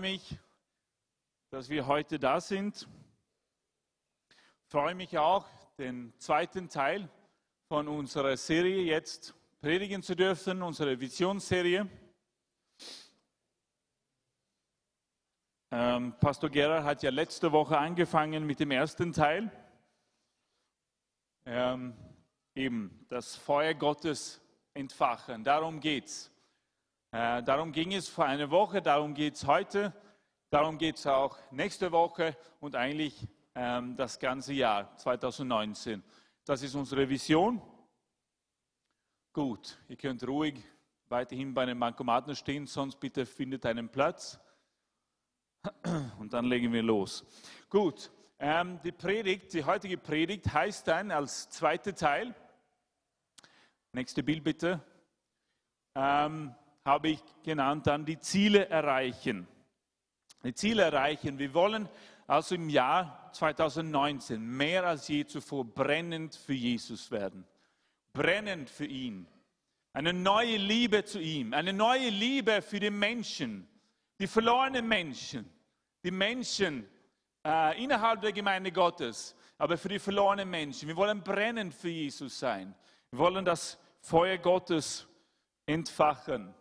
freue mich, dass wir heute da sind. Ich freue mich auch, den zweiten Teil von unserer Serie jetzt predigen zu dürfen, unsere Visionsserie. Ähm, Pastor Gerard hat ja letzte Woche angefangen mit dem ersten Teil. Ähm, eben das Feuer Gottes entfachen. Darum geht es. Äh, darum ging es vor einer Woche, darum geht es heute, darum geht es auch nächste Woche und eigentlich ähm, das ganze Jahr 2019. Das ist unsere Vision. Gut, ihr könnt ruhig weiterhin bei den Bankomaten stehen, sonst bitte findet einen Platz. Und dann legen wir los. Gut, ähm, die Predigt, die heutige Predigt heißt dann als zweiter Teil, nächste Bild bitte, ähm, habe ich genannt, dann die Ziele erreichen. Die Ziele erreichen. Wir wollen also im Jahr 2019 mehr als je zuvor brennend für Jesus werden. Brennend für ihn. Eine neue Liebe zu ihm. Eine neue Liebe für die Menschen. Die verlorenen Menschen. Die Menschen äh, innerhalb der Gemeinde Gottes. Aber für die verlorenen Menschen. Wir wollen brennend für Jesus sein. Wir wollen das Feuer Gottes entfachen.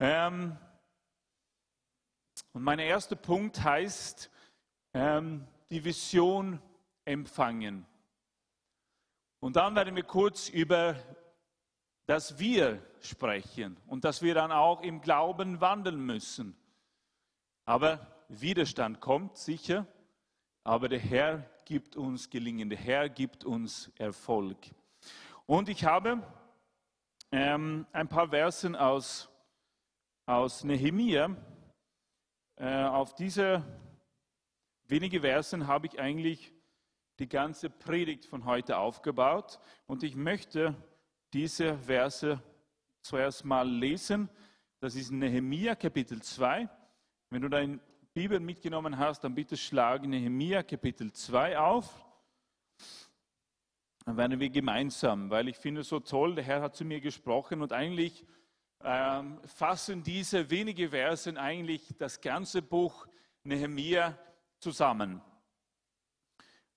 Ähm, und mein erster Punkt heißt, ähm, die Vision empfangen. Und dann werden wir kurz über das Wir sprechen und dass wir dann auch im Glauben wandeln müssen. Aber Widerstand kommt sicher, aber der Herr gibt uns Gelingen, der Herr gibt uns Erfolg. Und ich habe ähm, ein paar Versen aus aus Nehemia. Äh, auf diese wenige Versen habe ich eigentlich die ganze Predigt von heute aufgebaut und ich möchte diese Verse zuerst mal lesen. Das ist Nehemia Kapitel 2. Wenn du deine Bibel mitgenommen hast, dann bitte schlag Nehemia Kapitel 2 auf. Dann werden wir gemeinsam, weil ich finde es so toll, der Herr hat zu mir gesprochen und eigentlich ähm, fassen diese wenigen Versen eigentlich das ganze Buch Nehemia zusammen.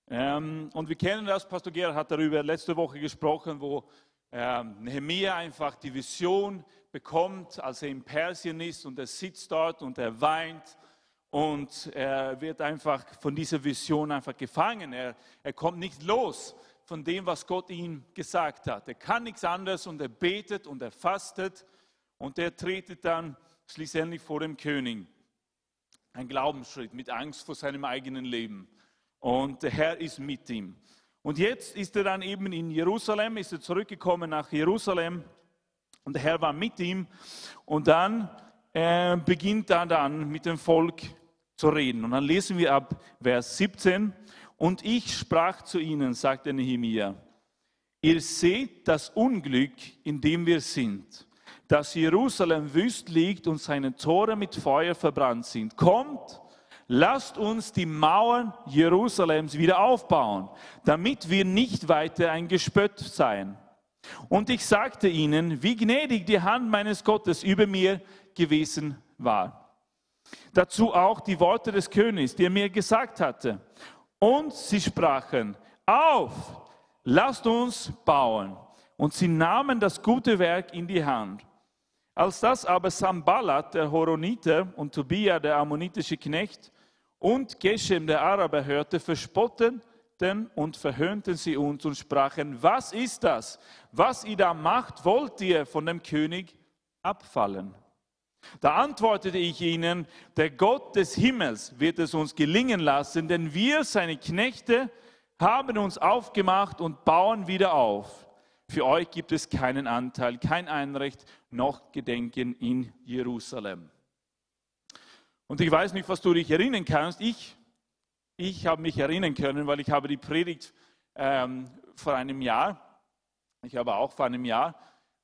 Ähm, und wir kennen das, Pastor Gerhard hat darüber letzte Woche gesprochen, wo ähm, Nehemia einfach die Vision bekommt, als er in Persien ist und er sitzt dort und er weint und er wird einfach von dieser Vision einfach gefangen. Er, er kommt nicht los von dem, was Gott ihm gesagt hat. Er kann nichts anderes und er betet und er fastet und er tretet dann schließlich vor dem König. Ein Glaubensschritt mit Angst vor seinem eigenen Leben. Und der Herr ist mit ihm. Und jetzt ist er dann eben in Jerusalem, ist er zurückgekommen nach Jerusalem und der Herr war mit ihm. Und dann äh, beginnt er dann mit dem Volk zu reden. Und dann lesen wir ab Vers 17. Und ich sprach zu ihnen, sagte Nehemiah, ihr seht das Unglück, in dem wir sind dass Jerusalem wüst liegt und seine Tore mit Feuer verbrannt sind. Kommt, lasst uns die Mauern Jerusalems wieder aufbauen, damit wir nicht weiter ein Gespött seien. Und ich sagte ihnen, wie gnädig die Hand meines Gottes über mir gewesen war. Dazu auch die Worte des Königs, die er mir gesagt hatte. Und sie sprachen, auf, lasst uns bauen. Und sie nahmen das gute Werk in die Hand. Als das aber Sambalat, der Horoniter, und Tobia, der ammonitische Knecht, und Geshem, der Araber, hörte, verspotteten und verhöhnten sie uns und sprachen, was ist das? Was ihr da macht, wollt ihr von dem König abfallen? Da antwortete ich ihnen, der Gott des Himmels wird es uns gelingen lassen, denn wir, seine Knechte, haben uns aufgemacht und bauen wieder auf. Für euch gibt es keinen Anteil, kein Einrecht noch Gedenken in Jerusalem. Und ich weiß nicht, was du dich erinnern kannst. Ich, ich habe mich erinnern können, weil ich habe die Predigt ähm, vor einem Jahr, ich habe auch vor einem Jahr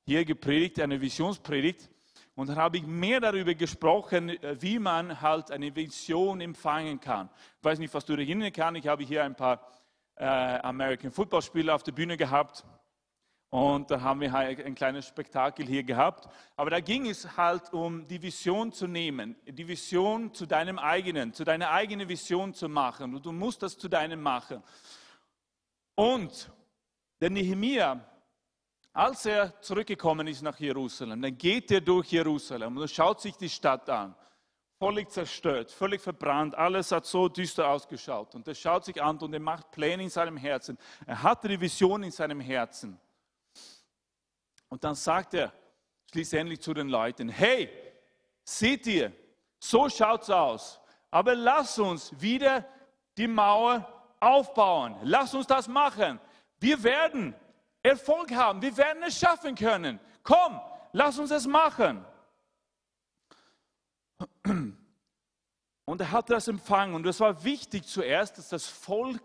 hier gepredigt, eine Visionspredigt. Und dann habe ich mehr darüber gesprochen, äh, wie man halt eine Vision empfangen kann. Ich weiß nicht, was du dich erinnern kannst. Ich habe hier ein paar äh, American Football Spieler auf der Bühne gehabt. Und da haben wir halt ein kleines Spektakel hier gehabt. Aber da ging es halt um die Vision zu nehmen, die Vision zu deinem eigenen, zu deiner eigenen Vision zu machen. Und du musst das zu deinem machen. Und der Nehemia, als er zurückgekommen ist nach Jerusalem, dann geht er durch Jerusalem und schaut sich die Stadt an. Völlig zerstört, völlig verbrannt, alles hat so düster ausgeschaut. Und er schaut sich an und er macht Pläne in seinem Herzen. Er hatte die Vision in seinem Herzen. Und dann sagt er schließlich zu den Leuten, hey, seht ihr, so schaut es aus. Aber lass uns wieder die Mauer aufbauen. Lass uns das machen. Wir werden Erfolg haben. Wir werden es schaffen können. Komm, lass uns es machen. Und er hat das empfangen. Und es war wichtig zuerst, dass das Volk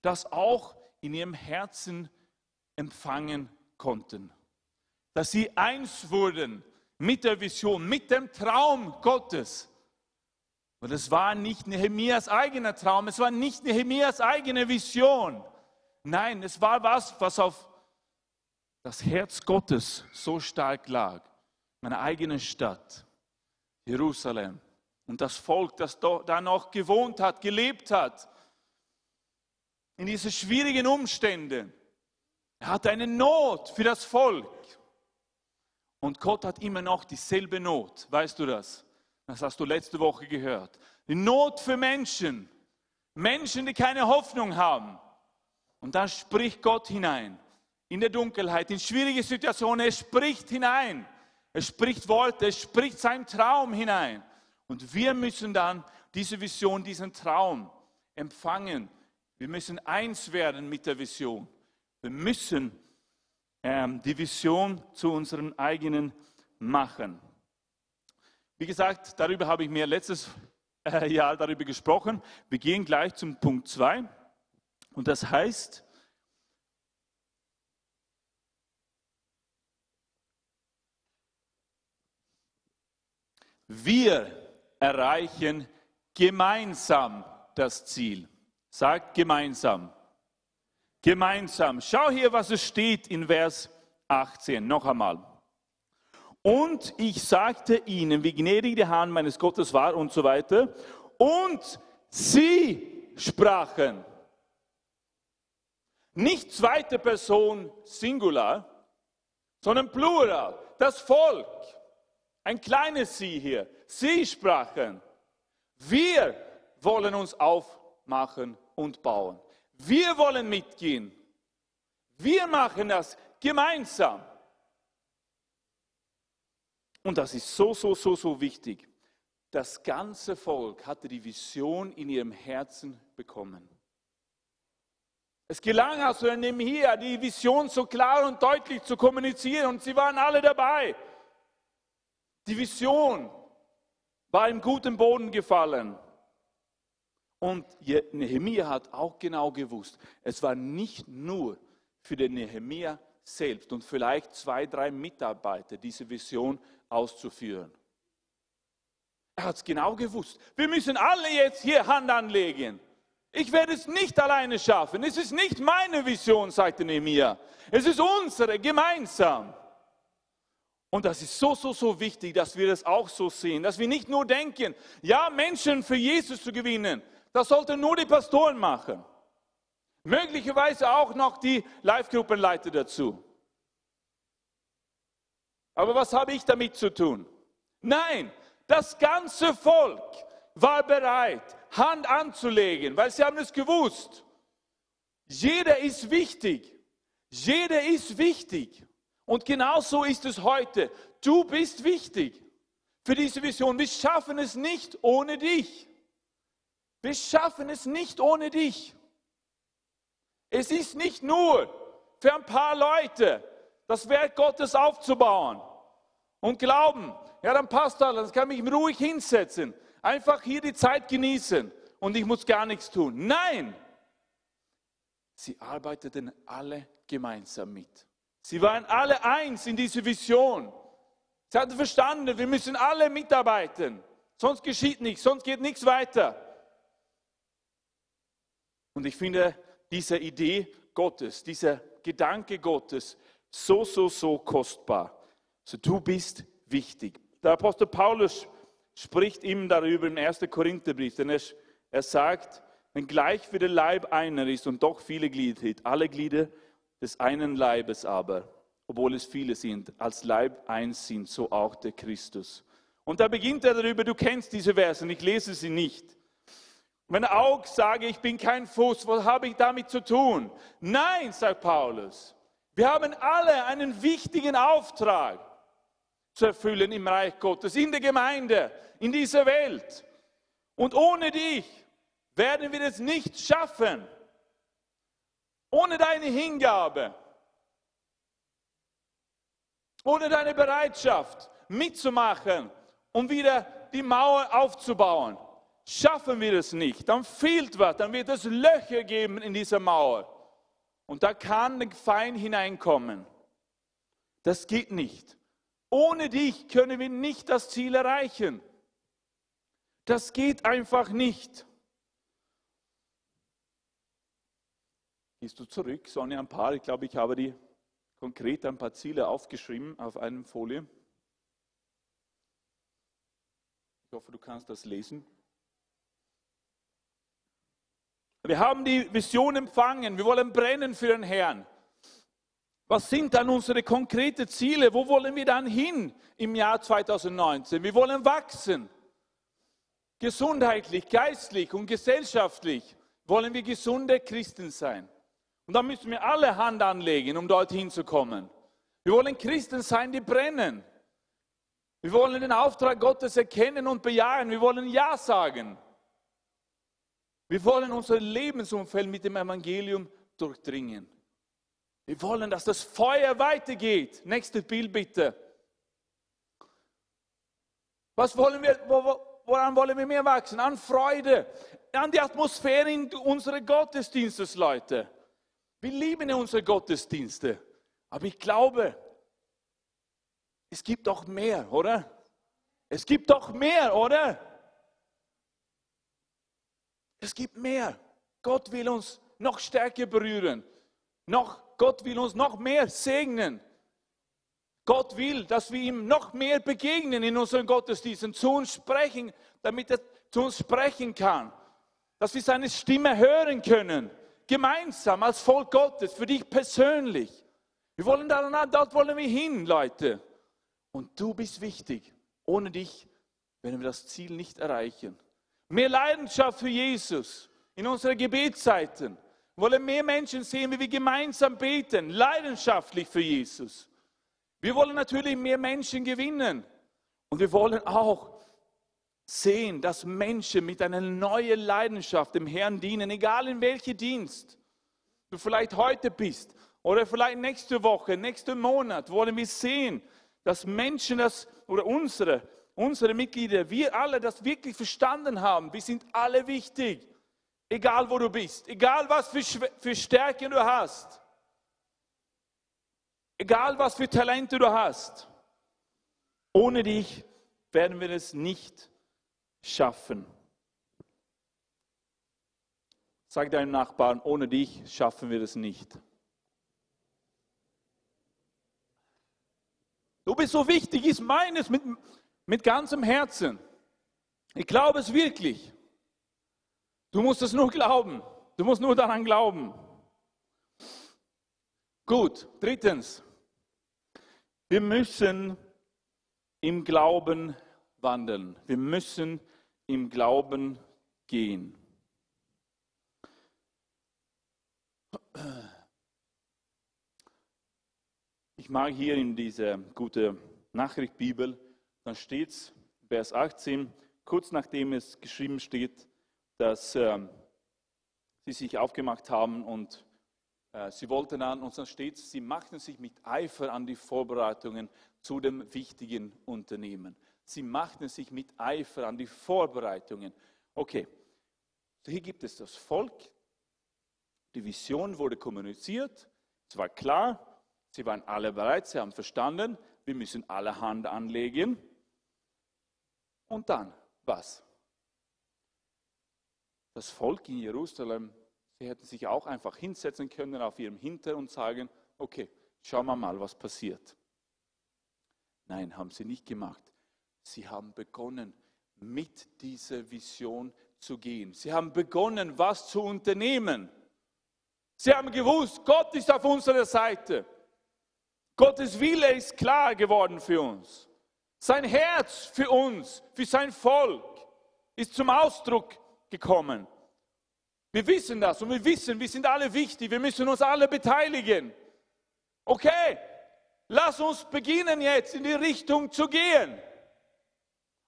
das auch in ihrem Herzen empfangen konnten dass sie eins wurden mit der Vision, mit dem Traum Gottes. Und es war nicht Nehemias eigener Traum, es war nicht Nehemias eigene Vision. Nein, es war was, was auf das Herz Gottes so stark lag. Meine eigene Stadt, Jerusalem. Und das Volk, das da noch gewohnt hat, gelebt hat, in diesen schwierigen Umständen. Er hatte eine Not für das Volk. Und Gott hat immer noch dieselbe Not. Weißt du das? Das hast du letzte Woche gehört. Die Not für Menschen. Menschen, die keine Hoffnung haben. Und da spricht Gott hinein. In der Dunkelheit, in schwierige Situationen. Er spricht hinein. Er spricht Worte, er spricht seinen Traum hinein. Und wir müssen dann diese Vision, diesen Traum empfangen. Wir müssen eins werden mit der Vision. Wir müssen ähm, die Vision zu unseren eigenen machen. Wie gesagt, darüber habe ich mir letztes äh, Jahr darüber gesprochen. Wir gehen gleich zum Punkt 2. Und das heißt, wir erreichen gemeinsam das Ziel. Sagt gemeinsam. Gemeinsam. Schau hier, was es steht in Vers 18. Noch einmal. Und ich sagte ihnen, wie gnädig der Hand meines Gottes war und so weiter. Und sie sprachen. Nicht zweite Person Singular, sondern Plural. Das Volk. Ein kleines Sie hier. Sie sprachen. Wir wollen uns aufmachen und bauen. Wir wollen mitgehen. Wir machen das gemeinsam. Und das ist so, so, so, so wichtig. Das ganze Volk hatte die Vision in ihrem Herzen bekommen. Es gelang also hier, die Vision so klar und deutlich zu kommunizieren und sie waren alle dabei. Die Vision war im guten Boden gefallen. Und Nehemia hat auch genau gewusst, es war nicht nur für den Nehemia selbst und vielleicht zwei, drei Mitarbeiter diese Vision auszuführen. Er hat es genau gewusst. Wir müssen alle jetzt hier Hand anlegen. Ich werde es nicht alleine schaffen. Es ist nicht meine Vision, sagte Nehemia. Es ist unsere, gemeinsam. Und das ist so, so, so wichtig, dass wir das auch so sehen. Dass wir nicht nur denken, ja, Menschen für Jesus zu gewinnen, das sollten nur die Pastoren machen. Möglicherweise auch noch die Live-Gruppenleiter dazu. Aber was habe ich damit zu tun? Nein, das ganze Volk war bereit, Hand anzulegen, weil sie haben es gewusst. Jeder ist wichtig. Jeder ist wichtig. Und genauso ist es heute. Du bist wichtig für diese Vision. Wir schaffen es nicht ohne dich. Wir schaffen es nicht ohne dich. Es ist nicht nur für ein paar Leute, das Werk Gottes aufzubauen und glauben, ja, dann passt alles, dann kann ich mich ruhig hinsetzen, einfach hier die Zeit genießen und ich muss gar nichts tun. Nein, sie arbeiteten alle gemeinsam mit. Sie waren alle eins in dieser Vision. Sie hatten verstanden, wir müssen alle mitarbeiten, sonst geschieht nichts, sonst geht nichts weiter. Und ich finde, diese Idee Gottes, dieser Gedanke Gottes so, so, so kostbar. So, du bist wichtig. Der Apostel Paulus spricht ihm darüber im 1. Korintherbrief, denn er, er sagt, wenn gleich wie der Leib einer ist und doch viele Glieder hat, alle Glieder des einen Leibes aber, obwohl es viele sind, als Leib eins sind, so auch der Christus. Und da beginnt er darüber, du kennst diese Verse ich lese sie nicht. Wenn auch sage, ich bin kein Fuß, was habe ich damit zu tun? Nein, sagt Paulus. Wir haben alle einen wichtigen Auftrag zu erfüllen im Reich Gottes, in der Gemeinde, in dieser Welt. Und ohne dich werden wir es nicht schaffen. Ohne deine Hingabe, ohne deine Bereitschaft mitzumachen und wieder die Mauer aufzubauen, schaffen wir es nicht. Dann fehlt was, dann wird es Löcher geben in dieser Mauer. Und da kann der Feind hineinkommen. Das geht nicht. Ohne dich können wir nicht das Ziel erreichen. Das geht einfach nicht. Gehst du zurück, Sonja, ein paar? Ich glaube, ich habe die konkret ein paar Ziele aufgeschrieben auf einem Folie. Ich hoffe, du kannst das lesen. Wir haben die Vision empfangen. Wir wollen brennen für den Herrn. Was sind dann unsere konkreten Ziele? Wo wollen wir dann hin im Jahr 2019? Wir wollen wachsen. Gesundheitlich, geistlich und gesellschaftlich wollen wir gesunde Christen sein. Und da müssen wir alle Hand anlegen, um dorthin zu kommen. Wir wollen Christen sein, die brennen. Wir wollen den Auftrag Gottes erkennen und bejahen. Wir wollen Ja sagen. Wir wollen unser Lebensumfeld mit dem Evangelium durchdringen. Wir wollen, dass das Feuer weitergeht. Nächstes Bild bitte. Was wollen wir, woran wollen wir mehr wachsen? An Freude, an die Atmosphäre in unserer Gottesdienstes, Leute. Wir lieben unsere Gottesdienste. Aber ich glaube, es gibt doch mehr, oder? Es gibt doch mehr, oder? Es gibt mehr. Gott will uns noch stärker berühren. Noch, Gott will uns noch mehr segnen. Gott will, dass wir ihm noch mehr begegnen in unseren Gottesdiensten, zu uns sprechen, damit er zu uns sprechen kann. Dass wir seine Stimme hören können gemeinsam als Volk Gottes, für dich persönlich. Wir wollen da, dort wollen wir hin, Leute. Und du bist wichtig. Ohne dich werden wir das Ziel nicht erreichen. Mehr Leidenschaft für Jesus in unseren Gebetszeiten. Wir wollen mehr Menschen sehen, wie wir gemeinsam beten, leidenschaftlich für Jesus. Wir wollen natürlich mehr Menschen gewinnen. Und wir wollen auch sehen, dass Menschen mit einer neuen Leidenschaft dem Herrn dienen, egal in welchem Dienst du vielleicht heute bist oder vielleicht nächste Woche, nächsten Monat, wollen wir sehen, dass Menschen das oder unsere, unsere Mitglieder, wir alle das wirklich verstanden haben. Wir sind alle wichtig, egal wo du bist, egal was für, für Stärken du hast, egal was für Talente du hast. Ohne dich werden wir es nicht schaffen. Sag deinem Nachbarn, ohne dich schaffen wir es nicht. Du bist so wichtig, ist meines mit, mit ganzem Herzen. Ich glaube es wirklich. Du musst es nur glauben. Du musst nur daran glauben. Gut, drittens. Wir müssen im Glauben wandeln. Wir müssen im Glauben gehen. Ich mag hier in dieser gute Nachricht Bibel, dann steht es, Vers 18, kurz nachdem es geschrieben steht, dass äh, sie sich aufgemacht haben und äh, sie wollten an, und dann steht es, sie machten sich mit Eifer an die Vorbereitungen zu dem wichtigen Unternehmen. Sie machten sich mit Eifer an die Vorbereitungen. Okay, so hier gibt es das Volk. Die Vision wurde kommuniziert. Es war klar, sie waren alle bereit, sie haben verstanden, wir müssen alle Hand anlegen. Und dann, was? Das Volk in Jerusalem, sie hätten sich auch einfach hinsetzen können auf ihrem Hinter und sagen, okay, schauen wir mal, was passiert. Nein, haben sie nicht gemacht. Sie haben begonnen, mit dieser Vision zu gehen. Sie haben begonnen, was zu unternehmen. Sie haben gewusst, Gott ist auf unserer Seite. Gottes Wille ist klar geworden für uns. Sein Herz für uns, für sein Volk ist zum Ausdruck gekommen. Wir wissen das und wir wissen, wir sind alle wichtig, wir müssen uns alle beteiligen. Okay, lass uns beginnen jetzt in die Richtung zu gehen.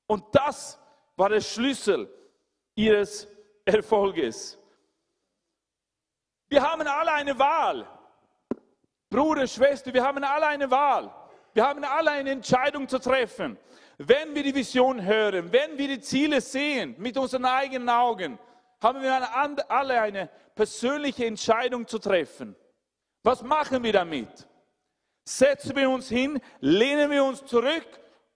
Und das war der Schlüssel ihres Erfolges. Wir haben alle eine Wahl. Bruder, Schwester, wir haben alle eine Wahl. Wir haben alle eine Entscheidung zu treffen. Wenn wir die Vision hören, wenn wir die Ziele sehen mit unseren eigenen Augen, haben wir alle eine persönliche Entscheidung zu treffen. Was machen wir damit? Setzen wir uns hin, lehnen wir uns zurück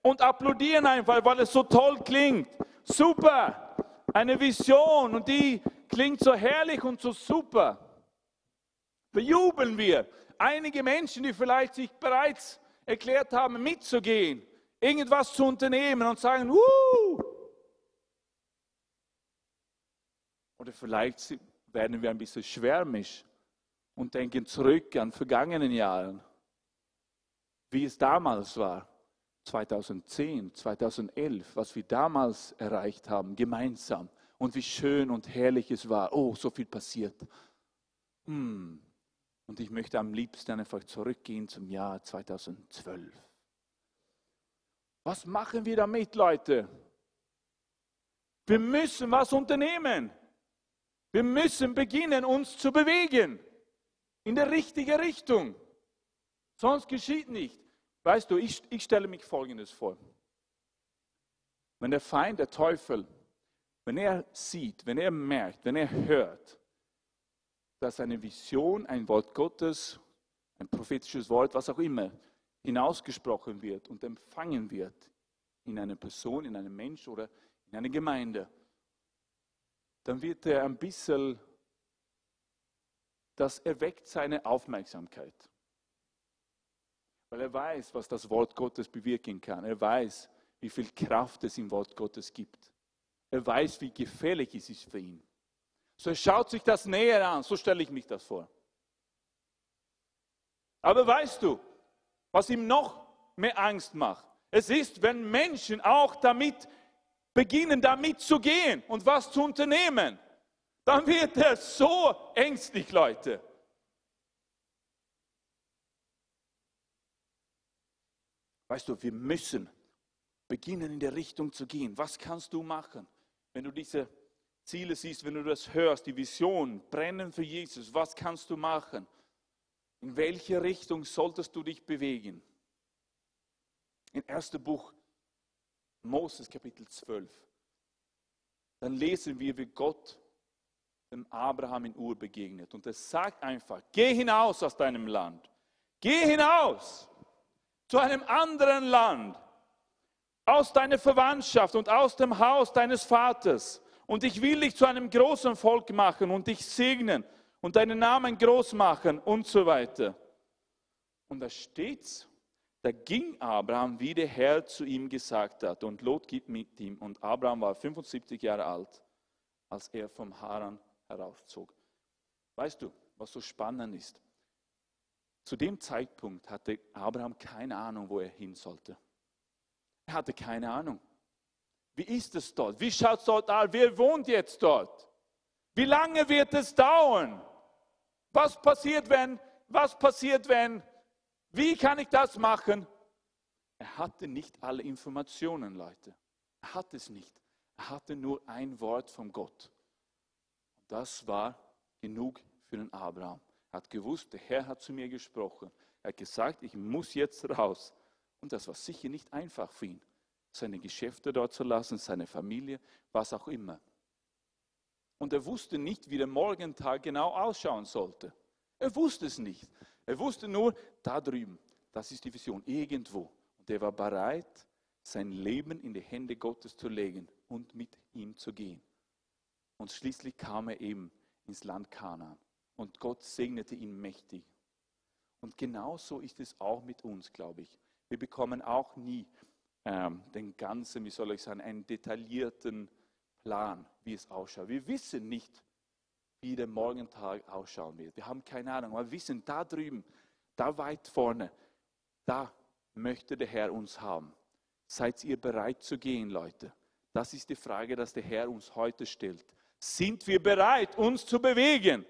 und applaudieren einfach, weil es so toll klingt. Super, eine Vision und die klingt so herrlich und so super. Bejubeln wir einige Menschen, die vielleicht sich bereits erklärt haben, mitzugehen, irgendwas zu unternehmen und sagen, Wuh! Oder vielleicht werden wir ein bisschen schwärmisch und denken zurück an vergangenen Jahren, wie es damals war, 2010, 2011, was wir damals erreicht haben, gemeinsam und wie schön und herrlich es war. Oh, so viel passiert. Hm, und ich möchte am liebsten einfach zurückgehen zum Jahr 2012. Was machen wir damit, Leute? Wir müssen was unternehmen. Wir müssen beginnen, uns zu bewegen in der richtigen Richtung. Sonst geschieht nicht. Weißt du, ich, ich stelle mich Folgendes vor. Wenn der Feind, der Teufel, wenn er sieht, wenn er merkt, wenn er hört, dass eine Vision, ein Wort Gottes, ein prophetisches Wort, was auch immer, hinausgesprochen wird und empfangen wird in einer Person, in einem Mensch oder in einer Gemeinde, dann wird er ein bisschen, das erweckt seine Aufmerksamkeit. Weil er weiß, was das Wort Gottes bewirken kann. Er weiß, wie viel Kraft es im Wort Gottes gibt. Er weiß, wie gefährlich es ist für ihn. So schaut sich das näher an, so stelle ich mich das vor. Aber weißt du, was ihm noch mehr Angst macht? Es ist, wenn Menschen auch damit beginnen, damit zu gehen und was zu unternehmen. Dann wird er so ängstlich, Leute. Weißt du, wir müssen beginnen, in der Richtung zu gehen. Was kannst du machen, wenn du diese Ziele siehst, wenn du das hörst, die Vision, brennen für Jesus, was kannst du machen? In welche Richtung solltest du dich bewegen? Im ersten Buch Moses Kapitel 12, dann lesen wir, wie Gott dem Abraham in Ur begegnet. Und er sagt einfach, geh hinaus aus deinem Land. Geh hinaus zu einem anderen Land, aus deiner Verwandtschaft und aus dem Haus deines Vaters und ich will dich zu einem großen Volk machen und dich segnen und deinen Namen groß machen und so weiter. Und da steht's, da ging Abraham, wie der Herr zu ihm gesagt hat. Und Lot geht mit ihm. Und Abraham war 75 Jahre alt, als er vom Haran herauszog. Weißt du, was so spannend ist? Zu dem Zeitpunkt hatte Abraham keine Ahnung, wo er hin sollte. Er hatte keine Ahnung. Wie ist es dort? Wie schaut es dort aus? Wer wohnt jetzt dort? Wie lange wird es dauern? Was passiert, wenn? Was passiert, wenn? Wie kann ich das machen? Er hatte nicht alle Informationen, Leute. Er hatte es nicht. Er hatte nur ein Wort von Gott. Das war genug für den Abraham. Er hat gewusst, der Herr hat zu mir gesprochen. Er hat gesagt, ich muss jetzt raus. Und das war sicher nicht einfach für ihn seine Geschäfte dort zu lassen, seine Familie, was auch immer. Und er wusste nicht, wie der Morgentag genau ausschauen sollte. Er wusste es nicht. Er wusste nur, da drüben, das ist die Vision, irgendwo. Und er war bereit, sein Leben in die Hände Gottes zu legen und mit ihm zu gehen. Und schließlich kam er eben ins Land Kanaan. Und Gott segnete ihn mächtig. Und genauso ist es auch mit uns, glaube ich. Wir bekommen auch nie ähm, den ganzen, wie soll ich sagen, einen detaillierten Plan, wie es ausschaut. Wir wissen nicht, wie der Morgentag ausschauen wird. Wir haben keine Ahnung, aber wir wissen, da drüben, da weit vorne, da möchte der Herr uns haben. Seid ihr bereit zu gehen, Leute? Das ist die Frage, dass der Herr uns heute stellt. Sind wir bereit, uns zu bewegen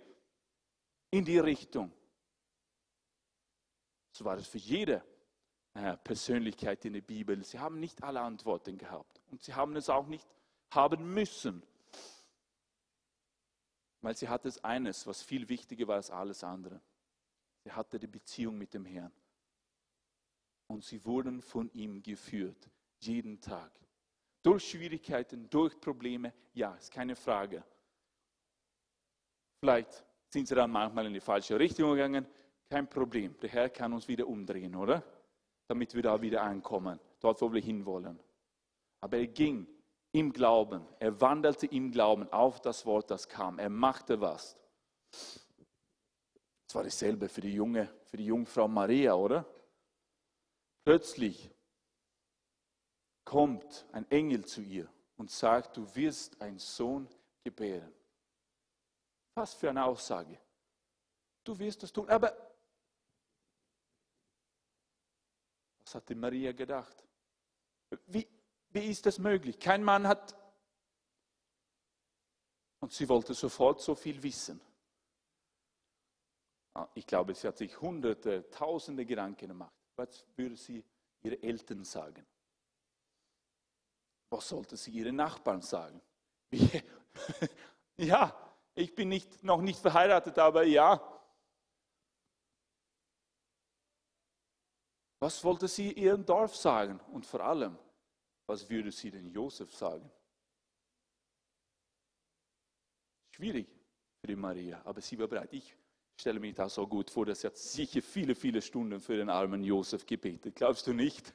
in die Richtung? So war es für jede äh, Persönlichkeit in der Bibel. Sie haben nicht alle Antworten gehabt und sie haben es auch nicht haben müssen, weil sie hatte es eines, was viel wichtiger war als alles andere. Sie hatte die Beziehung mit dem Herrn. Und sie wurden von ihm geführt, jeden Tag. Durch Schwierigkeiten, durch Probleme, ja, ist keine Frage. Vielleicht sind sie dann manchmal in die falsche Richtung gegangen, kein Problem. Der Herr kann uns wieder umdrehen, oder? Damit wir da wieder ankommen, dort, wo wir hinwollen. Aber er ging im Glauben, er wandelte im Glauben auf das Wort, das kam. Er machte was. Es war dasselbe für die junge, für die Jungfrau Maria, oder? Plötzlich kommt ein Engel zu ihr und sagt, du wirst einen Sohn gebären. Was für eine Aussage. Du wirst das tun. Aber was hat die Maria gedacht? Wie, wie ist das möglich? Kein Mann hat. Und sie wollte sofort so viel wissen. Ah, ich glaube, sie hat sich hunderte, tausende Gedanken gemacht. Was würde sie ihre Eltern sagen? Was sollte sie ihren Nachbarn sagen? ja, ich bin nicht, noch nicht verheiratet, aber ja. Was wollte sie ihrem Dorf sagen? Und vor allem, was würde sie denn Josef sagen? Schwierig für die Maria, aber sie war bereit. Ich stelle mir das so gut vor, dass sie hat sicher viele, viele Stunden für den armen Josef gebetet. Glaubst du nicht?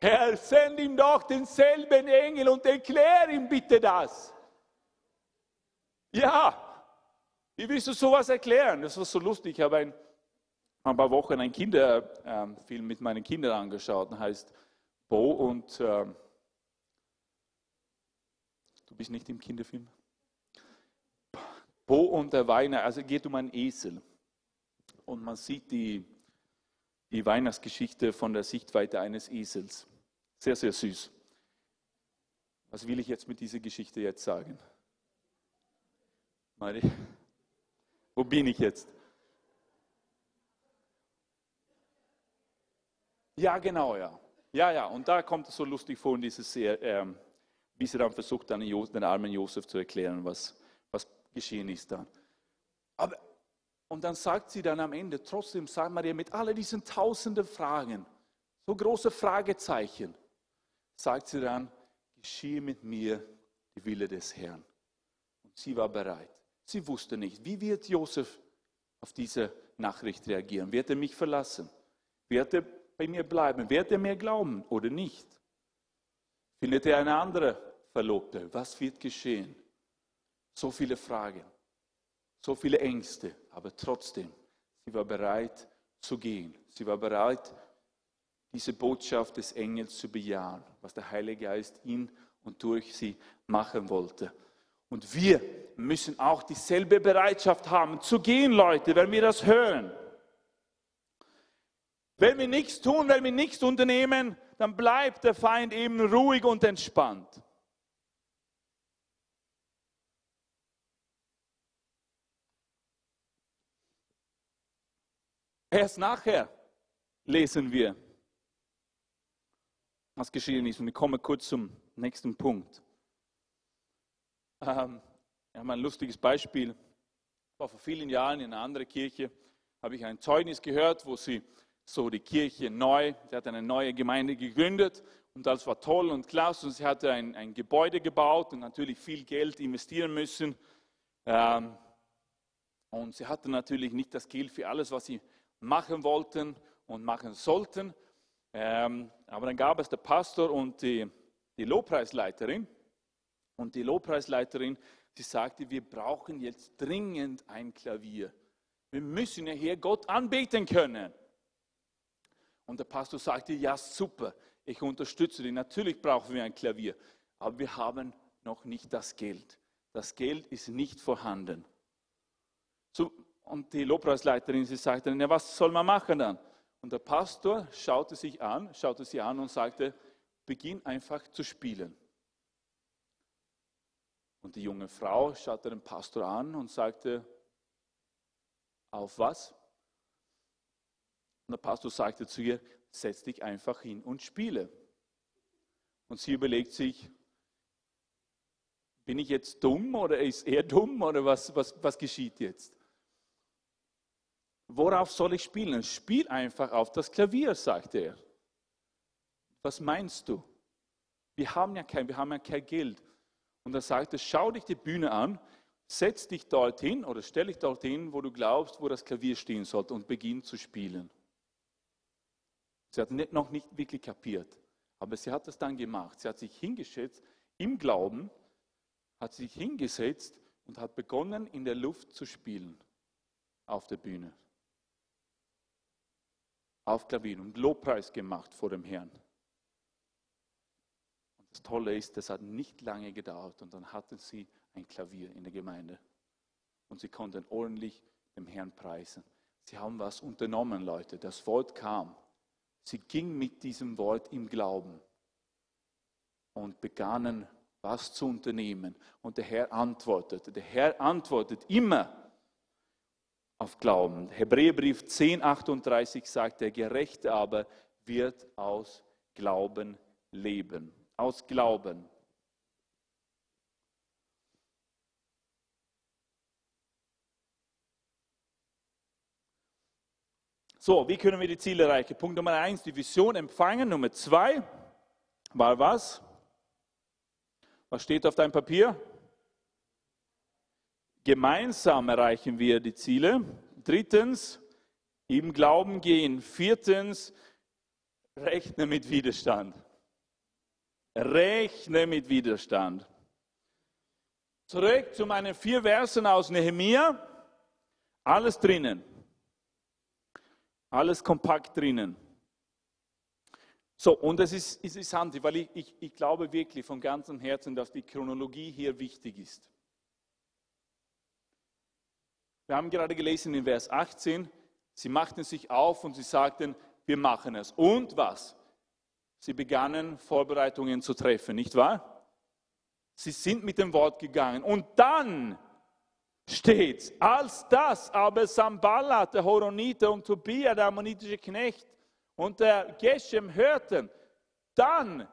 Herr, send ihm doch denselben Engel und erklär ihm bitte das. Ja, wie willst du sowas erklären? Das war so lustig. Ich habe ein, ein paar Wochen einen Kinderfilm mit meinen Kindern angeschaut, der heißt Bo und ähm, du bist nicht im Kinderfilm? Bo und der Weiner, also geht um einen Esel. Und man sieht die, die Weihnachtsgeschichte von der Sichtweite eines Esels. Sehr, sehr süß. Was will ich jetzt mit dieser Geschichte jetzt sagen? Mari, wo bin ich jetzt? Ja, genau, ja. Ja, ja, und da kommt es so lustig vor in dieses, äh, wie sie dann versucht, dann den armen Josef zu erklären, was, geschehen ist dann. Aber, und dann sagt sie dann am Ende, trotzdem sagt Maria, mit all diesen tausenden Fragen, so große Fragezeichen, sagt sie dann, geschehe mit mir die Wille des Herrn. Und sie war bereit. Sie wusste nicht, wie wird Josef auf diese Nachricht reagieren? Wird er mich verlassen? Wird er bei mir bleiben? Wird er mir glauben oder nicht? Findet er eine andere Verlobte? Was wird geschehen? So viele Fragen, so viele Ängste, aber trotzdem, sie war bereit zu gehen. Sie war bereit, diese Botschaft des Engels zu bejahen, was der Heilige Geist in und durch sie machen wollte. Und wir müssen auch dieselbe Bereitschaft haben, zu gehen, Leute, wenn wir das hören. Wenn wir nichts tun, wenn wir nichts unternehmen, dann bleibt der Feind eben ruhig und entspannt. Erst nachher lesen wir, was geschehen ist. Und ich komme kurz zum nächsten Punkt. Ähm, ich habe ein lustiges Beispiel. Vor vielen Jahren in einer anderen Kirche, habe ich ein Zeugnis gehört, wo sie so die Kirche neu, sie hat eine neue Gemeinde gegründet und das war toll und klasse und sie hatte ein, ein Gebäude gebaut und natürlich viel Geld investieren müssen. Ähm, und sie hatte natürlich nicht das Geld für alles, was sie machen wollten und machen sollten. Ähm, aber dann gab es der Pastor und die, die Lobpreisleiterin. Und die Lobpreisleiterin, sie sagte, wir brauchen jetzt dringend ein Klavier. Wir müssen ja hier Gott anbeten können. Und der Pastor sagte, ja super, ich unterstütze dich. Natürlich brauchen wir ein Klavier, aber wir haben noch nicht das Geld. Das Geld ist nicht vorhanden. So, und die Lobpreisleiterin, sie sagte, ja, was soll man machen dann? Und der Pastor schaute sich an, schaute sie an und sagte, beginn einfach zu spielen. Und die junge Frau schaute den Pastor an und sagte, auf was? Und der Pastor sagte zu ihr, setz dich einfach hin und spiele. Und sie überlegt sich, bin ich jetzt dumm oder ist er dumm oder was, was, was geschieht jetzt? Worauf soll ich spielen? Spiel einfach auf das Klavier, sagte er. Was meinst du? Wir haben ja kein, wir haben ja kein Geld. Und er sagte, schau dich die Bühne an, setz dich dorthin oder stell dich dorthin, wo du glaubst, wo das Klavier stehen sollte und beginn zu spielen. Sie hat nicht, noch nicht wirklich kapiert, aber sie hat das dann gemacht. Sie hat sich hingesetzt im Glauben, hat sich hingesetzt und hat begonnen, in der Luft zu spielen auf der Bühne. Auf Klavier und Lobpreis gemacht vor dem Herrn. Und das Tolle ist, das hat nicht lange gedauert und dann hatten sie ein Klavier in der Gemeinde. Und sie konnten ordentlich dem Herrn preisen. Sie haben was unternommen, Leute. Das Wort kam. Sie ging mit diesem Wort im Glauben und begannen was zu unternehmen. Und der Herr antwortete. Der Herr antwortet immer auf Glauben. Hebräerbrief 10, 38 sagt, der Gerechte aber wird aus Glauben leben. Aus Glauben. So, wie können wir die Ziele erreichen? Punkt Nummer eins, die Vision empfangen. Nummer zwei war was? Was steht auf deinem Papier? Gemeinsam erreichen wir die Ziele. Drittens, im Glauben gehen. Viertens, rechne mit Widerstand. Rechne mit Widerstand. Zurück zu meinen vier Versen aus Nehemia. Alles drinnen. Alles kompakt drinnen. So, und es ist, ist interessant, weil ich, ich, ich glaube wirklich von ganzem Herzen, dass die Chronologie hier wichtig ist. Wir haben gerade gelesen in Vers 18, sie machten sich auf und sie sagten, wir machen es. Und was? Sie begannen Vorbereitungen zu treffen, nicht wahr? Sie sind mit dem Wort gegangen. Und dann steht, als das aber Sambalat, der Horonite und Tobia, der ammonitische Knecht und der Geshem hörten, dann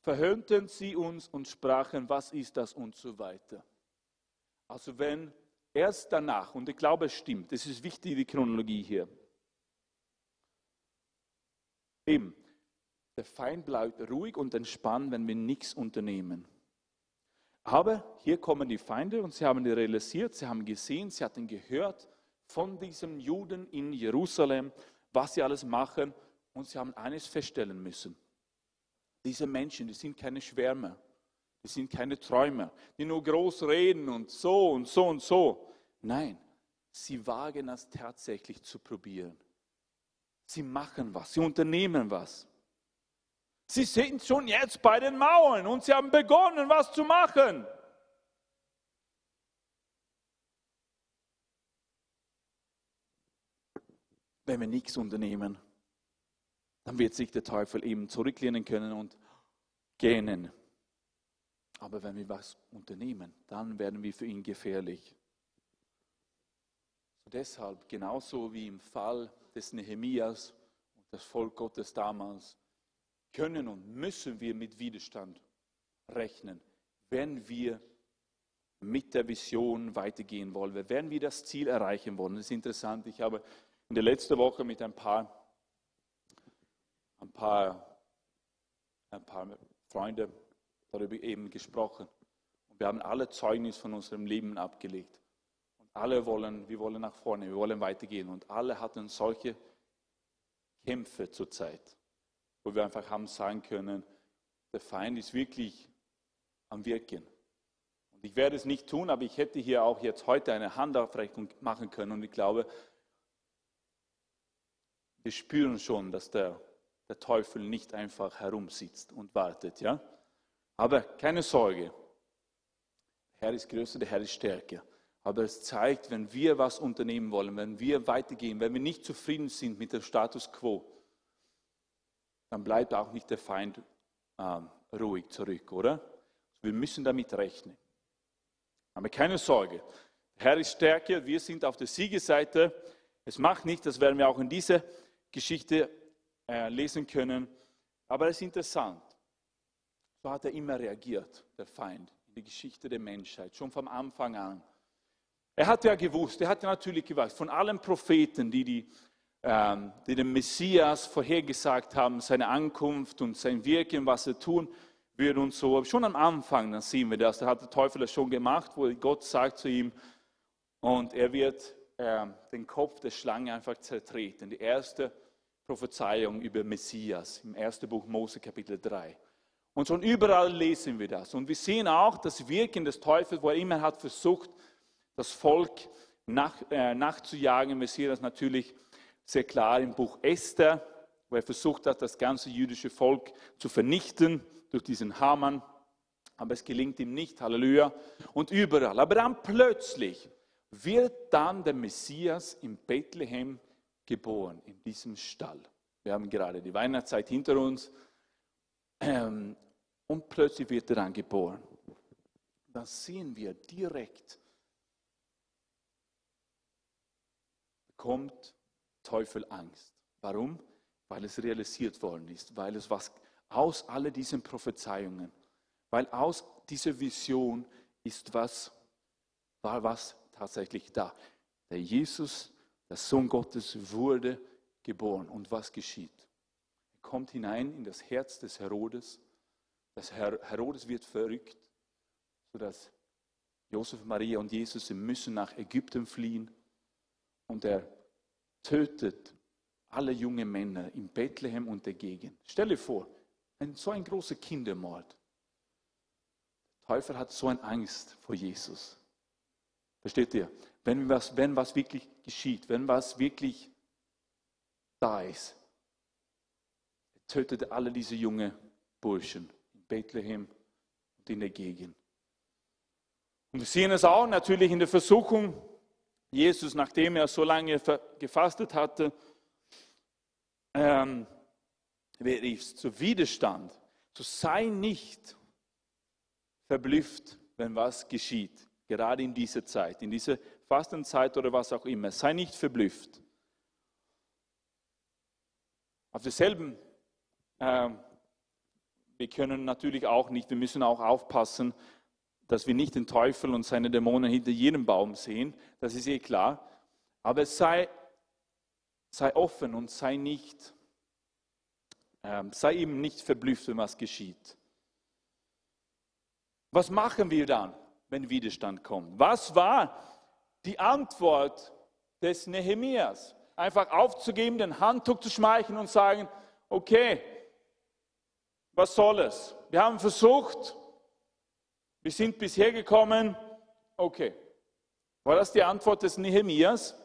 verhöhnten sie uns und sprachen, was ist das und so weiter. Also wenn erst danach, und ich glaube es stimmt, das ist wichtig, die Chronologie hier. Eben, der Feind bleibt ruhig und entspannt, wenn wir nichts unternehmen. Aber hier kommen die Feinde und sie haben realisiert, sie haben gesehen, sie hatten gehört von diesen Juden in Jerusalem, was sie alles machen und sie haben eines feststellen müssen. Diese Menschen, die sind keine Schwärmer, die sind keine Träumer, die nur groß reden und so und so und so. Nein, sie wagen es tatsächlich zu probieren. Sie machen was, sie unternehmen was. Sie sind schon jetzt bei den Mauern und sie haben begonnen, was zu machen. Wenn wir nichts unternehmen, dann wird sich der Teufel eben zurücklehnen können und gähnen. Aber wenn wir was unternehmen, dann werden wir für ihn gefährlich. Deshalb, genauso wie im Fall des Nehemias und das Volk Gottes damals, können und müssen wir mit Widerstand rechnen, wenn wir mit der Vision weitergehen wollen, wenn wir das Ziel erreichen wollen. Das ist interessant. Ich habe in der letzten Woche mit ein paar, ein paar, ein paar Freunden darüber eben gesprochen. Und wir haben alle Zeugnis von unserem Leben abgelegt. Und alle wollen, wir wollen nach vorne, wir wollen weitergehen. Und alle hatten solche Kämpfe zurzeit wo wir einfach haben sagen können, der Feind ist wirklich am Wirken. Und Ich werde es nicht tun, aber ich hätte hier auch jetzt heute eine Handaufrechnung machen können und ich glaube, wir spüren schon, dass der, der Teufel nicht einfach herumsitzt und wartet. Ja? Aber keine Sorge, der Herr ist größer, der Herr ist stärker. Aber es zeigt, wenn wir was unternehmen wollen, wenn wir weitergehen, wenn wir nicht zufrieden sind mit dem Status quo, dann bleibt auch nicht der Feind äh, ruhig zurück, oder? Wir müssen damit rechnen. Aber keine Sorge, der Herr ist stärker, wir sind auf der Siegeseite. Es macht nicht, das werden wir auch in dieser Geschichte äh, lesen können. Aber es ist interessant. So hat er immer reagiert, der Feind, in der Geschichte der Menschheit, schon vom Anfang an. Er hat ja gewusst, er hat natürlich gewusst, von allen Propheten, die, die, die dem Messias vorhergesagt haben, seine Ankunft und sein Wirken, was er tun würde und so. Schon am Anfang, dann sehen wir das, da hat der Teufel das schon gemacht, wo Gott sagt zu ihm, und er wird äh, den Kopf der Schlange einfach zertreten. Die erste Prophezeiung über Messias im ersten Buch Mose Kapitel 3. Und schon überall lesen wir das. Und wir sehen auch das Wirken des Teufels, wo er immer hat versucht, das Volk nach, äh, nachzujagen. Das natürlich sehr klar im Buch Esther, wo er versucht hat, das ganze jüdische Volk zu vernichten durch diesen Hamann. Aber es gelingt ihm nicht, Halleluja. Und überall. Aber dann plötzlich wird dann der Messias in Bethlehem geboren, in diesem Stall. Wir haben gerade die Weihnachtszeit hinter uns. Ähm, und plötzlich wird er dann geboren. Dann sehen wir direkt, bekommt Teufel Angst. Warum? Weil es realisiert worden ist, weil es was aus all diesen Prophezeiungen, weil aus dieser Vision ist was, war was tatsächlich da. Der Jesus, der Sohn Gottes, wurde geboren. Und was geschieht? Er kommt hinein in das Herz des Herodes. Das Herodes wird verrückt, sodass Josef, Maria und Jesus müssen nach Ägypten fliehen. Und er tötet alle jungen Männer in Bethlehem und der Gegend. Stell dir vor, ein, so ein großer Kindermord. Der Teufel hat so eine Angst vor Jesus. Versteht ihr? Wenn was, wenn was wirklich geschieht, wenn was wirklich da ist, er tötet alle diese jungen Burschen in Bethlehem und in der Gegend. Und wir sehen es auch natürlich in der Versuchung, Jesus, nachdem er so lange gefastet hatte, ähm, rief es zu Widerstand. So sei nicht verblüfft, wenn was geschieht, gerade in dieser Zeit, in dieser Fastenzeit oder was auch immer. Sei nicht verblüfft. Auf derselben, äh, wir können natürlich auch nicht, wir müssen auch aufpassen, dass wir nicht den Teufel und seine Dämonen hinter jedem Baum sehen, das ist eh klar. Aber sei, sei offen und sei nicht, äh, sei eben nicht verblüfft, wenn was geschieht. Was machen wir dann, wenn Widerstand kommt? Was war die Antwort des Nehemias? Einfach aufzugeben, den Handtuch zu schmeichen und sagen, okay, was soll es? Wir haben versucht, wir sind bisher gekommen, okay. War das die Antwort des Nehemias?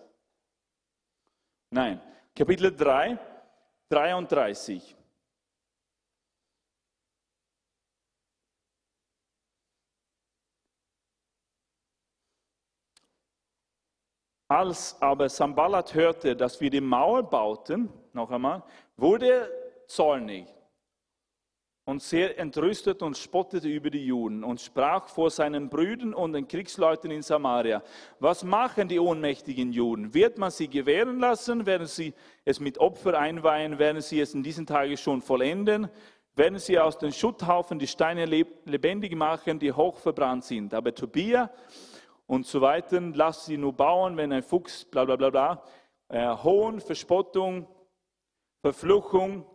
Nein. Kapitel 3, 33. Als aber Sambalat hörte, dass wir die Mauer bauten, noch einmal, wurde er zornig und sehr entrüstet und spottete über die Juden und sprach vor seinen Brüdern und den Kriegsleuten in Samaria, was machen die ohnmächtigen Juden? Wird man sie gewähren lassen? Werden sie es mit Opfer einweihen? Werden sie es in diesen Tagen schon vollenden? Werden sie aus den Schutthaufen die Steine lebendig machen, die hoch verbrannt sind? Aber Tobia und so weiter, lass sie nur bauen, wenn ein Fuchs, bla bla bla bla, äh, Hohn, Verspottung, Verfluchung.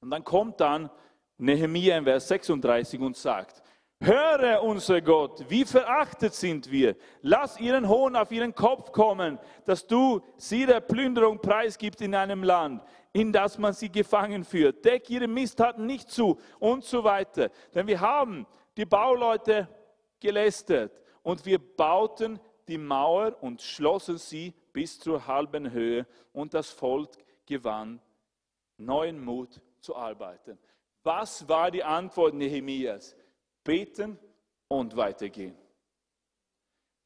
Und dann kommt dann Nehemiah in Vers 36 und sagt, Höre, unser Gott, wie verachtet sind wir. Lass ihren Hohn auf ihren Kopf kommen, dass du sie der Plünderung preisgibst in einem Land, in das man sie gefangen führt. Deck ihre Misttaten nicht zu und so weiter. Denn wir haben die Bauleute gelästert. Und wir bauten die Mauer und schlossen sie bis zur halben Höhe. Und das Volk gewann neuen Mut zu arbeiten. Was war die Antwort Nehemias? Beten und weitergehen.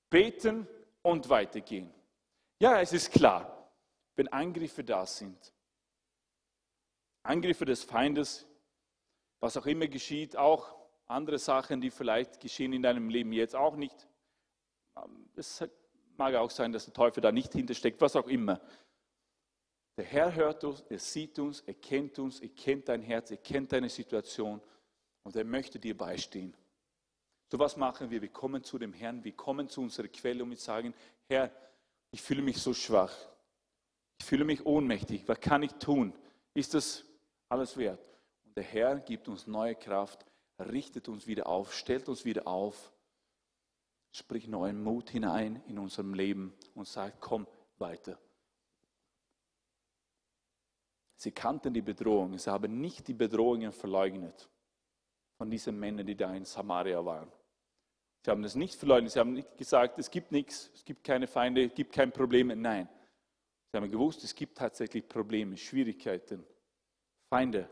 Beten und weitergehen. Ja, es ist klar, wenn Angriffe da sind, Angriffe des Feindes, was auch immer geschieht, auch andere Sachen, die vielleicht geschehen in deinem Leben jetzt auch nicht. Es mag auch sein, dass der Teufel da nicht hintersteckt, was auch immer. Der Herr hört uns, er sieht uns, er kennt uns, er kennt dein Herz, er kennt deine Situation und er möchte dir beistehen. So was machen wir? Wir kommen zu dem Herrn, wir kommen zu unserer Quelle und wir sagen, Herr, ich fühle mich so schwach. Ich fühle mich ohnmächtig. Was kann ich tun? Ist das alles wert? Und der Herr gibt uns neue Kraft, richtet uns wieder auf, stellt uns wieder auf, spricht neuen Mut hinein in unserem Leben und sagt, komm weiter. Sie kannten die Bedrohung, sie haben nicht die Bedrohungen verleugnet von diesen Männern, die da in Samaria waren. Sie haben das nicht verleugnet, sie haben nicht gesagt, es gibt nichts, es gibt keine Feinde, es gibt keine Probleme. Nein, sie haben gewusst, es gibt tatsächlich Probleme, Schwierigkeiten, Feinde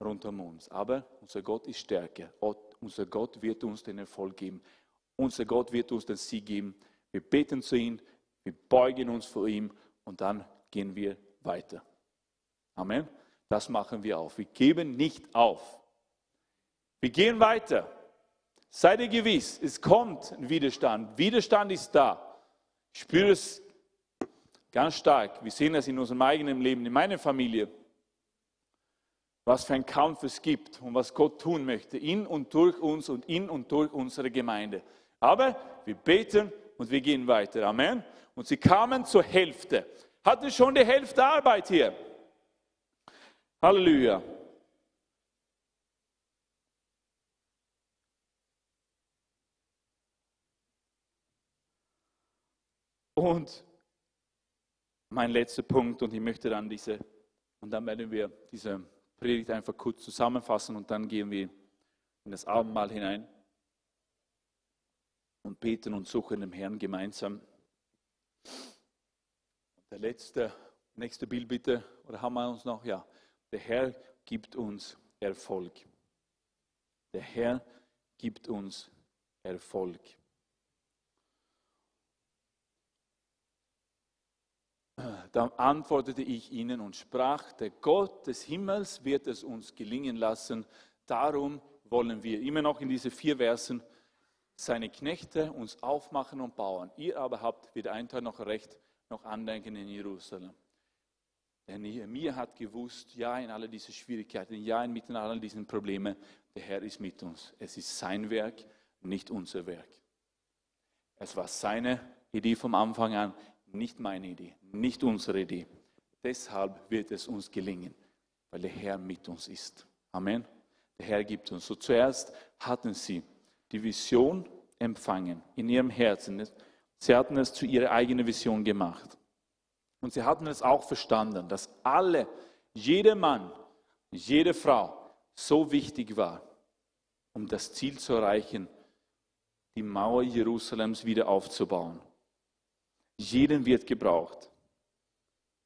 rund um uns. Aber unser Gott ist stärker. Unser Gott wird uns den Erfolg geben. Unser Gott wird uns den Sieg geben. Wir beten zu ihm, wir beugen uns vor ihm und dann gehen wir weiter. Amen. Das machen wir auf. Wir geben nicht auf. Wir gehen weiter. Seid ihr gewiss, es kommt ein Widerstand. Widerstand ist da. Ich spüre es ganz stark. Wir sehen das in unserem eigenen Leben, in meiner Familie. Was für ein Kampf es gibt und was Gott tun möchte, in und durch uns und in und durch unsere Gemeinde. Aber wir beten und wir gehen weiter. Amen. Und sie kamen zur Hälfte. Hatte schon die Hälfte Arbeit hier. Halleluja. Und mein letzter Punkt, und ich möchte dann diese, und dann werden wir diese Predigt einfach kurz zusammenfassen und dann gehen wir in das Abendmahl hinein und beten und suchen dem Herrn gemeinsam. Der letzte, nächste Bild bitte, oder haben wir uns noch? Ja, der Herr gibt uns Erfolg. Der Herr gibt uns Erfolg. Da antwortete ich ihnen und sprach, der Gott des Himmels wird es uns gelingen lassen. Darum wollen wir immer noch in diese vier Versen seine Knechte uns aufmachen und bauen. Ihr aber habt weder ein Teil noch Recht noch Andenken in Jerusalem. Denn mir hat gewusst, ja, in all diesen Schwierigkeiten, ja, inmitten all diesen Problemen, der Herr ist mit uns. Es ist sein Werk, nicht unser Werk. Es war seine Idee vom Anfang an, nicht meine Idee, nicht unsere Idee. Deshalb wird es uns gelingen, weil der Herr mit uns ist. Amen. Der Herr gibt uns. So zuerst hatten sie die Vision empfangen in ihrem Herzen. Sie hatten es zu ihrer eigenen Vision gemacht. Und sie hatten es auch verstanden, dass alle, jeder Mann, jede Frau so wichtig war, um das Ziel zu erreichen, die Mauer Jerusalems wieder aufzubauen. Jeden wird gebraucht.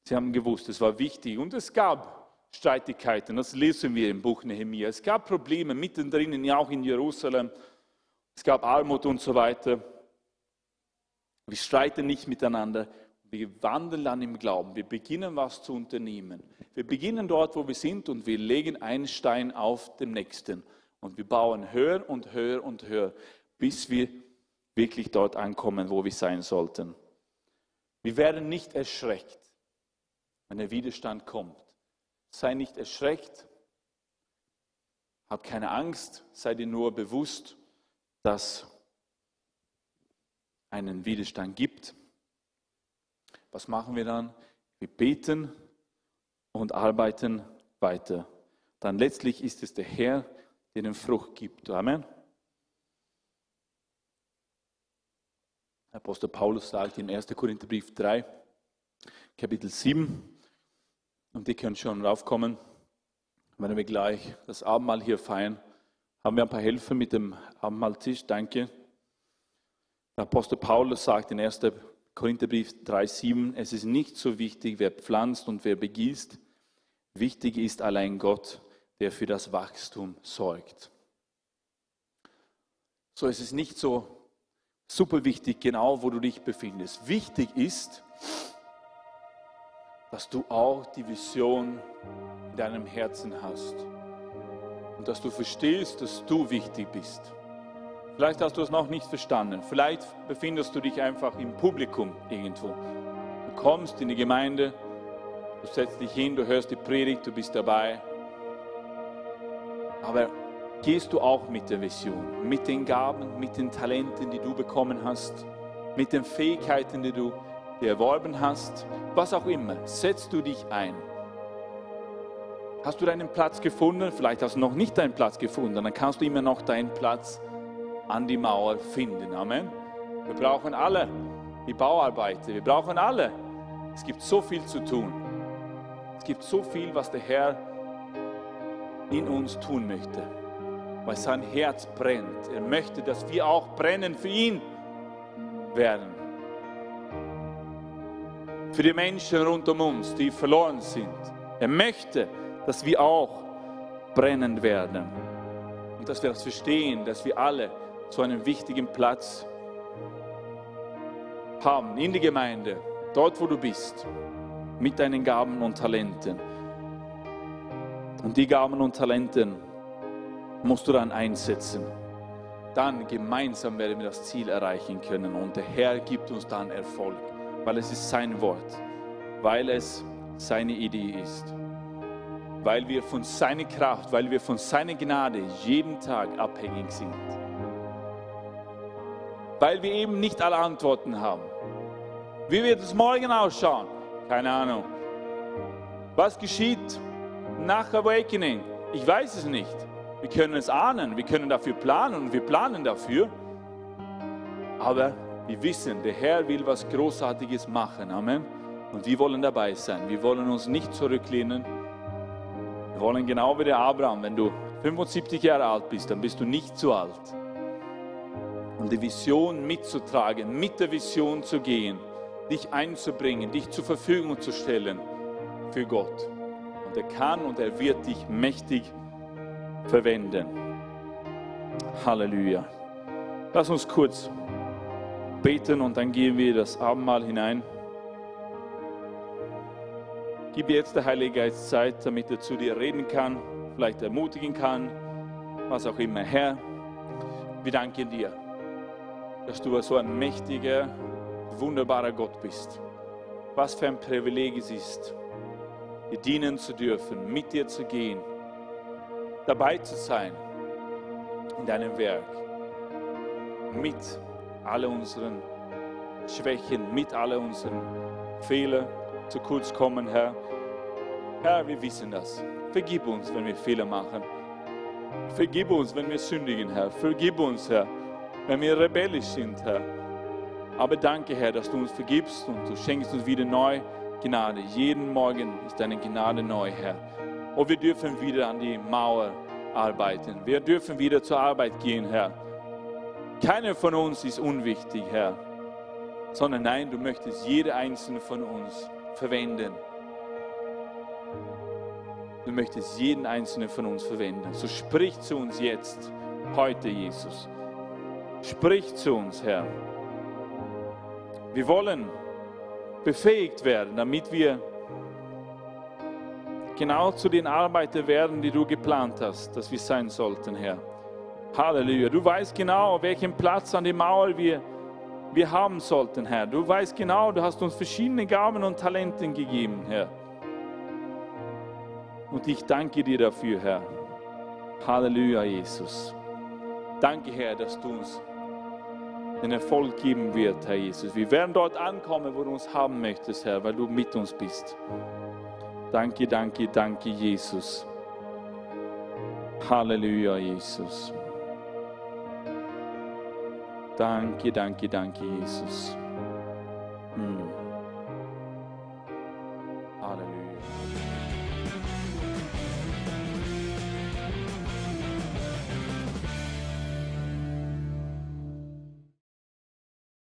Sie haben gewusst, es war wichtig und es gab Streitigkeiten, das lesen wir im Buch Nehemiah. Es gab Probleme mittendrin, auch in Jerusalem. Es gab Armut und so weiter. Wir streiten nicht miteinander. Wir wandeln dann im Glauben. Wir beginnen was zu unternehmen. Wir beginnen dort, wo wir sind und wir legen einen Stein auf den nächsten. Und wir bauen höher und höher und höher, bis wir wirklich dort ankommen, wo wir sein sollten. Wir werden nicht erschreckt, wenn der Widerstand kommt. Sei nicht erschreckt, hab keine Angst, sei dir nur bewusst, dass einen Widerstand gibt. Was machen wir dann? Wir beten und arbeiten weiter. Dann letztlich ist es der Herr, der den Frucht gibt. Amen. Apostel Paulus sagt in 1. Korintherbrief 3, Kapitel 7, und die können schon raufkommen, wenn wir gleich das Abendmahl hier feiern, haben wir ein paar Helfer mit dem Abendmahltisch, danke. Der Apostel Paulus sagt in 1. Korintherbrief 3,7, es ist nicht so wichtig, wer pflanzt und wer begießt. Wichtig ist allein Gott, der für das Wachstum sorgt. So es ist nicht so super wichtig, genau wo du dich befindest. Wichtig ist, dass du auch die Vision in deinem Herzen hast und dass du verstehst, dass du wichtig bist. Vielleicht hast du es noch nicht verstanden. Vielleicht befindest du dich einfach im Publikum irgendwo. Du kommst in die Gemeinde, du setzt dich hin, du hörst die Predigt, du bist dabei. Aber gehst du auch mit der Vision, mit den Gaben, mit den Talenten, die du bekommen hast, mit den Fähigkeiten, die du dir erworben hast, was auch immer, setzt du dich ein. Hast du deinen Platz gefunden? Vielleicht hast du noch nicht deinen Platz gefunden, dann kannst du immer noch deinen Platz an die Mauer finden. Amen. Wir brauchen alle die Bauarbeiter, wir brauchen alle. Es gibt so viel zu tun. Es gibt so viel, was der Herr in uns tun möchte, weil sein Herz brennt. Er möchte, dass wir auch brennen für ihn werden. Für die Menschen rund um uns, die verloren sind. Er möchte, dass wir auch brennend werden. Und dass wir das verstehen, dass wir alle so einen wichtigen Platz haben in der Gemeinde, dort wo du bist, mit deinen Gaben und Talenten. Und die Gaben und Talenten musst du dann einsetzen. Dann gemeinsam werden wir das Ziel erreichen können und der Herr gibt uns dann Erfolg, weil es ist sein Wort, weil es seine Idee ist, weil wir von seiner Kraft, weil wir von seiner Gnade jeden Tag abhängig sind weil wir eben nicht alle Antworten haben. Wie wird es morgen ausschauen? Keine Ahnung. Was geschieht nach Awakening? Ich weiß es nicht. Wir können es ahnen, wir können dafür planen und wir planen dafür. Aber wir wissen, der Herr will was Großartiges machen. Amen. Und wir wollen dabei sein. Wir wollen uns nicht zurücklehnen. Wir wollen genau wie der Abraham, wenn du 75 Jahre alt bist, dann bist du nicht zu alt um die Vision mitzutragen, mit der Vision zu gehen, dich einzubringen, dich zur Verfügung zu stellen für Gott. Und er kann und er wird dich mächtig verwenden. Halleluja. Lass uns kurz beten und dann gehen wir das Abendmahl hinein. Gib jetzt der Heilige Geist Zeit, damit er zu dir reden kann, vielleicht ermutigen kann, was auch immer. Herr, wir danken dir dass du so ein mächtiger, wunderbarer Gott bist. Was für ein Privileg es ist, dir dienen zu dürfen, mit dir zu gehen, dabei zu sein in deinem Werk, mit all unseren Schwächen, mit all unseren Fehlern zu kurz kommen, Herr. Herr, wir wissen das. Vergib uns, wenn wir Fehler machen. Vergib uns, wenn wir sündigen, Herr. Vergib uns, Herr wenn wir rebellisch sind, Herr. Aber danke, Herr, dass du uns vergibst und du schenkst uns wieder neu Gnade. Jeden Morgen ist deine Gnade neu, Herr. Und wir dürfen wieder an die Mauer arbeiten. Wir dürfen wieder zur Arbeit gehen, Herr. Keiner von uns ist unwichtig, Herr, sondern nein, du möchtest jede einzelne von uns verwenden. Du möchtest jeden einzelnen von uns verwenden. So sprich zu uns jetzt, heute, Jesus. Sprich zu uns, Herr. Wir wollen befähigt werden, damit wir genau zu den Arbeiter werden, die du geplant hast, dass wir sein sollten, Herr. Halleluja. Du weißt genau, welchen Platz an der Mauer wir, wir haben sollten, Herr. Du weißt genau, du hast uns verschiedene Gaben und Talenten gegeben, Herr. Und ich danke dir dafür, Herr. Halleluja, Jesus. Danke, Herr, dass du uns den Erfolg geben wird, Herr Jesus. Wir werden dort ankommen, wo du uns haben möchtest, Herr, weil du mit uns bist. Danke, danke, danke, Jesus. Halleluja, Jesus. Danke, danke, danke, Jesus.